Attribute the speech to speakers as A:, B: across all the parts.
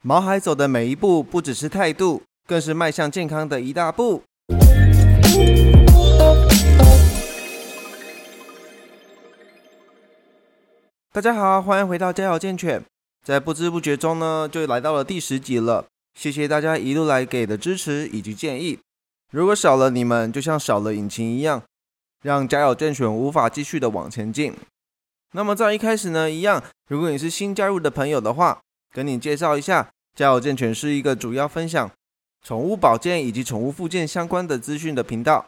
A: 毛孩走的每一步，不只是态度，更是迈向健康的一大步。大家好，欢迎回到家有健犬。在不知不觉中呢，就来到了第十集了。谢谢大家一路来给的支持以及建议。如果少了你们，就像少了引擎一样，让家有健犬无法继续的往前进。那么在一开始呢，一样，如果你是新加入的朋友的话，跟你介绍一下，家有健犬是一个主要分享宠物保健以及宠物附件相关的资讯的频道。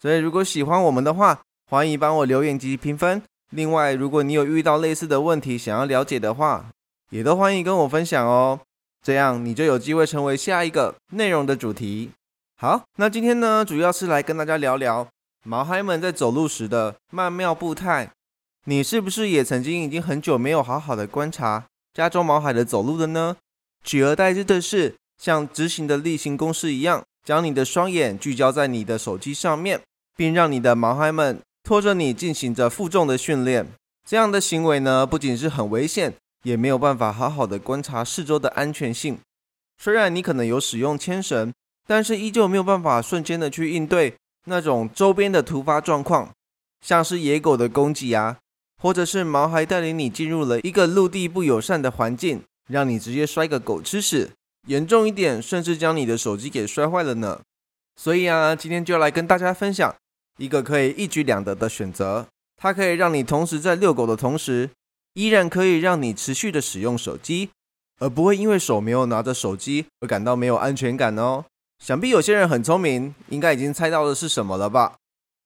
A: 所以如果喜欢我们的话，欢迎帮我留言及评分。另外，如果你有遇到类似的问题想要了解的话，也都欢迎跟我分享哦。这样你就有机会成为下一个内容的主题。好，那今天呢，主要是来跟大家聊聊毛孩们在走路时的曼妙步态。你是不是也曾经已经很久没有好好的观察加州毛孩的走路的呢？取而代之的是，像执行的例行公事一样，将你的双眼聚焦在你的手机上面，并让你的毛孩们拖着你进行着负重的训练。这样的行为呢，不仅是很危险，也没有办法好好的观察四周的安全性。虽然你可能有使用牵绳，但是依旧没有办法瞬间的去应对那种周边的突发状况，像是野狗的攻击啊。或者是毛孩带领你进入了一个陆地不友善的环境，让你直接摔个狗吃屎，严重一点，甚至将你的手机给摔坏了呢。所以啊，今天就来跟大家分享一个可以一举两得的选择，它可以让你同时在遛狗的同时，依然可以让你持续的使用手机，而不会因为手没有拿着手机而感到没有安全感哦。想必有些人很聪明，应该已经猜到的是什么了吧？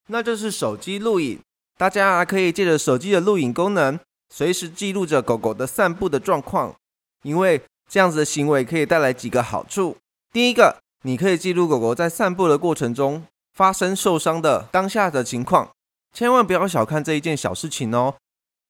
A: 那就是手机录影。大家啊，可以借着手机的录影功能，随时记录着狗狗的散步的状况。因为这样子的行为可以带来几个好处。第一个，你可以记录狗狗在散步的过程中发生受伤的当下的情况。千万不要小看这一件小事情哦。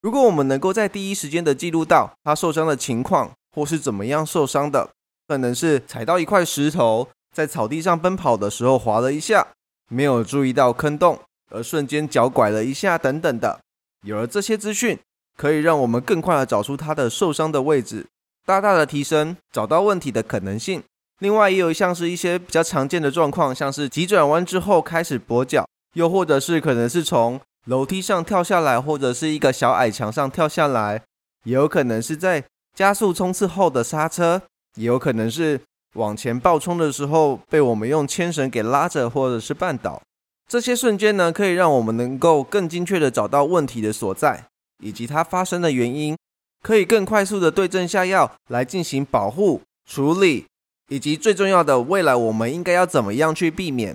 A: 如果我们能够在第一时间的记录到它受伤的情况，或是怎么样受伤的，可能是踩到一块石头，在草地上奔跑的时候滑了一下，没有注意到坑洞。而瞬间脚拐了一下，等等的，有了这些资讯，可以让我们更快的找出他的受伤的位置，大大的提升找到问题的可能性。另外，也有像是一些比较常见的状况，像是急转弯之后开始跛脚，又或者是可能是从楼梯上跳下来，或者是一个小矮墙上跳下来，也有可能是在加速冲刺后的刹车，也有可能是往前爆冲的时候被我们用牵绳给拉着，或者是绊倒。这些瞬间呢，可以让我们能够更精确的找到问题的所在，以及它发生的原因，可以更快速的对症下药来进行保护、处理，以及最重要的，未来我们应该要怎么样去避免。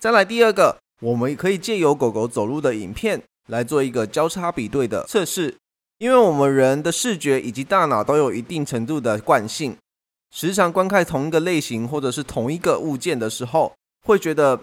A: 再来第二个，我们可以借由狗狗走路的影片来做一个交叉比对的测试，因为我们人的视觉以及大脑都有一定程度的惯性，时常观看同一个类型或者是同一个物件的时候，会觉得。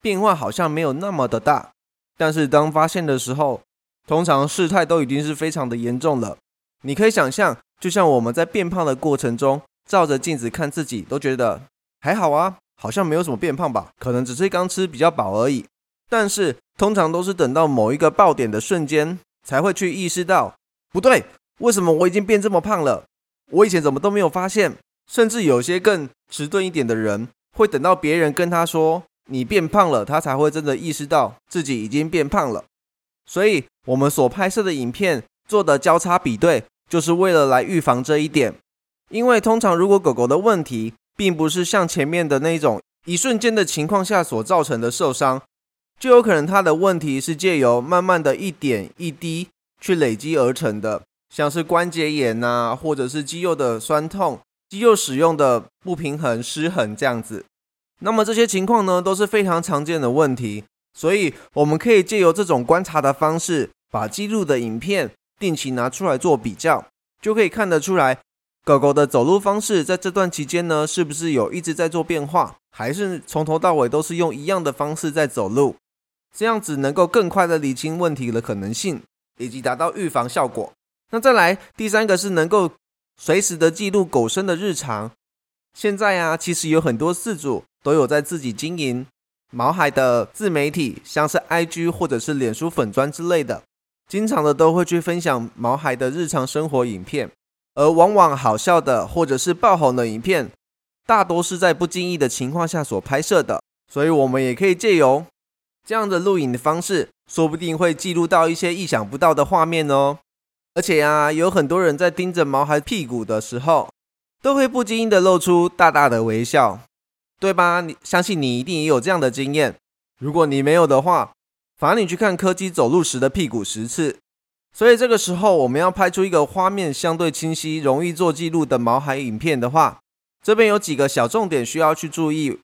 A: 变化好像没有那么的大，但是当发现的时候，通常事态都已经是非常的严重了。你可以想象，就像我们在变胖的过程中，照着镜子看自己，都觉得还好啊，好像没有什么变胖吧，可能只是刚吃比较饱而已。但是通常都是等到某一个爆点的瞬间，才会去意识到不对，为什么我已经变这么胖了？我以前怎么都没有发现？甚至有些更迟钝一点的人，会等到别人跟他说。你变胖了，他才会真的意识到自己已经变胖了。所以，我们所拍摄的影片做的交叉比对，就是为了来预防这一点。因为通常，如果狗狗的问题并不是像前面的那种一瞬间的情况下所造成的受伤，就有可能它的问题是借由慢慢的一点一滴去累积而成的，像是关节炎呐，或者是肌肉的酸痛、肌肉使用的不平衡、失衡这样子。那么这些情况呢，都是非常常见的问题，所以我们可以借由这种观察的方式，把记录的影片定期拿出来做比较，就可以看得出来，狗狗的走路方式在这段期间呢，是不是有一直在做变化，还是从头到尾都是用一样的方式在走路，这样子能够更快的理清问题的可能性，以及达到预防效果。那再来第三个是能够随时的记录狗生的日常。现在啊，其实有很多饲主都有在自己经营毛孩的自媒体，像是 IG 或者是脸书粉砖之类的，经常的都会去分享毛孩的日常生活影片。而往往好笑的或者是爆红的影片，大多是在不经意的情况下所拍摄的，所以我们也可以借由这样的录影的方式，说不定会记录到一些意想不到的画面哦。而且呀，有很多人在盯着毛孩屁股的时候，都会不经意的露出大大的微笑，对吧？你相信你一定也有这样的经验。如果你没有的话，罚你去看柯基走路时的屁股十次。所以这个时候，我们要拍出一个画面相对清晰、容易做记录的毛孩影片的话，这边有几个小重点需要去注意。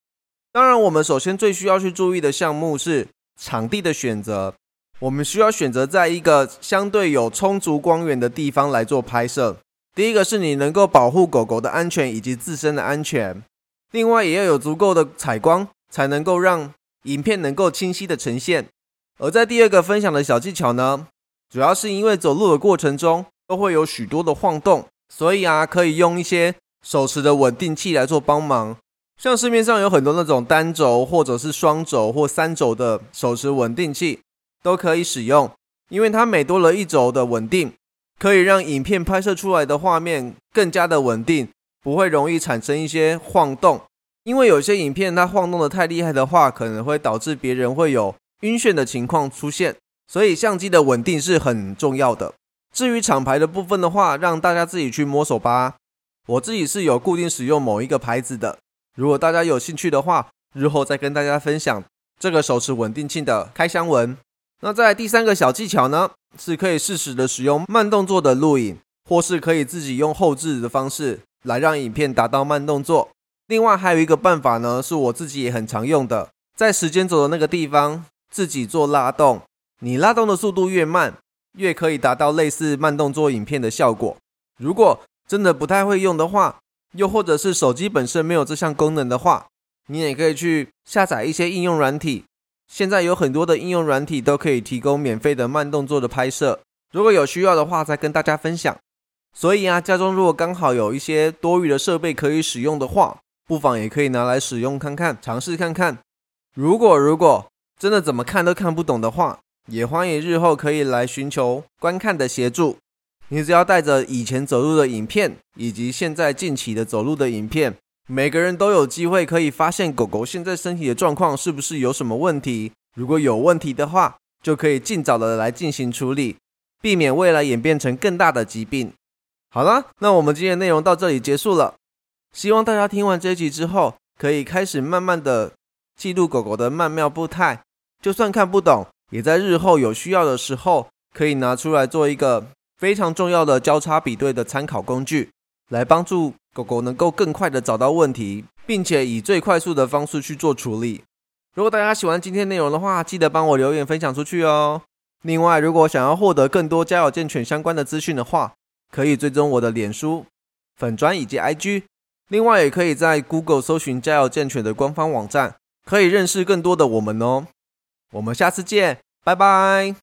A: 当然，我们首先最需要去注意的项目是场地的选择。我们需要选择在一个相对有充足光源的地方来做拍摄。第一个是你能够保护狗狗的安全以及自身的安全，另外也要有足够的采光，才能够让影片能够清晰的呈现。而在第二个分享的小技巧呢？主要是因为走路的过程中都会有许多的晃动，所以啊，可以用一些手持的稳定器来做帮忙。像市面上有很多那种单轴或者是双轴或三轴的手持稳定器都可以使用，因为它每多了一轴的稳定，可以让影片拍摄出来的画面更加的稳定，不会容易产生一些晃动。因为有些影片它晃动的太厉害的话，可能会导致别人会有晕眩的情况出现。所以相机的稳定是很重要的。至于厂牌的部分的话，让大家自己去摸索吧。我自己是有固定使用某一个牌子的。如果大家有兴趣的话，日后再跟大家分享这个手持稳定器的开箱文。那在第三个小技巧呢，是可以适时的使用慢动作的录影，或是可以自己用后置的方式来让影片达到慢动作。另外还有一个办法呢，是我自己也很常用的，在时间轴的那个地方自己做拉动。你拉动的速度越慢，越可以达到类似慢动作影片的效果。如果真的不太会用的话，又或者是手机本身没有这项功能的话，你也可以去下载一些应用软体。现在有很多的应用软体都可以提供免费的慢动作的拍摄。如果有需要的话，再跟大家分享。所以啊，家中如果刚好有一些多余的设备可以使用的话，不妨也可以拿来使用看看，尝试看看。如果如果真的怎么看都看不懂的话，也欢迎日后可以来寻求观看的协助。你只要带着以前走路的影片，以及现在近期的走路的影片，每个人都有机会可以发现狗狗现在身体的状况是不是有什么问题。如果有问题的话，就可以尽早的来进行处理，避免未来演变成更大的疾病。好了，那我们今天内容到这里结束了。希望大家听完这一集之后，可以开始慢慢的记录狗狗的曼妙步态，就算看不懂。也在日后有需要的时候，可以拿出来做一个非常重要的交叉比对的参考工具，来帮助狗狗能够更快的找到问题，并且以最快速的方式去做处理。如果大家喜欢今天内容的话，记得帮我留言分享出去哦。另外，如果想要获得更多家有健犬相关的资讯的话，可以追踪我的脸书粉砖以及 IG。另外，也可以在 Google 搜寻家有健犬的官方网站，可以认识更多的我们哦。我们下次见，拜拜。